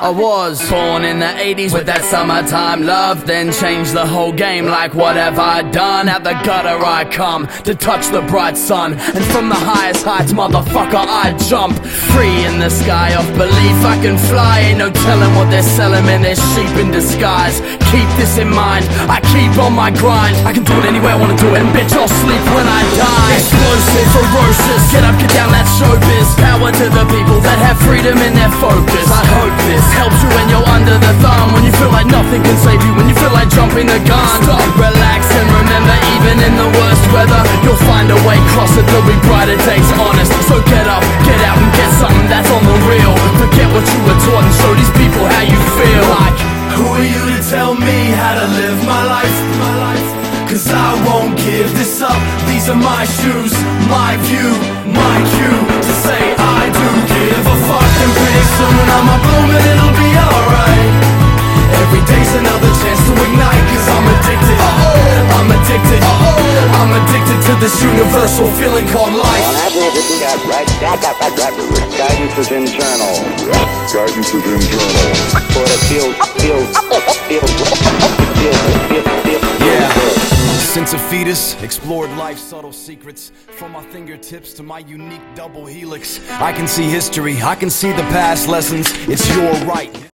I was born in the 80s with that summertime love, then changed the whole game like what have I done? At the gutter I come to touch the bright sun, and from the highest heights, motherfucker, I jump. Free in the sky of belief I can fly, ain't no telling what they're selling, man, they're sheep in disguise. Keep this in mind, I keep on my grind. I can do it anywhere I wanna do it, and bitch, I'll sleep when I die. Explosive, ferocious, get up, get down, that's showbiz. Power to the people that have freedom in their focus. I hope this helps you when you're under the thumb. When you feel like nothing can save you, when you feel like jumping the gun. Stop, relax, and remember, even in the worst weather, you'll find a way. Cross it, there'll be brighter days. Honest, so get up, get out, and get something that's on the real. Forget what you were taught and show these people how you feel. Like, who are you to tell me how to live my life? My life. Cause I won't give this up. These are my shoes, my view, my cue this universal feeling called life. Guidance is internal. Guidance is internal. For it feels, feels, feels, feels, feels, feels, Yeah. good. Since a fetus, explored life's subtle secrets. From my fingertips to my unique double helix. I can see history, I can see the past lessons. It's your right.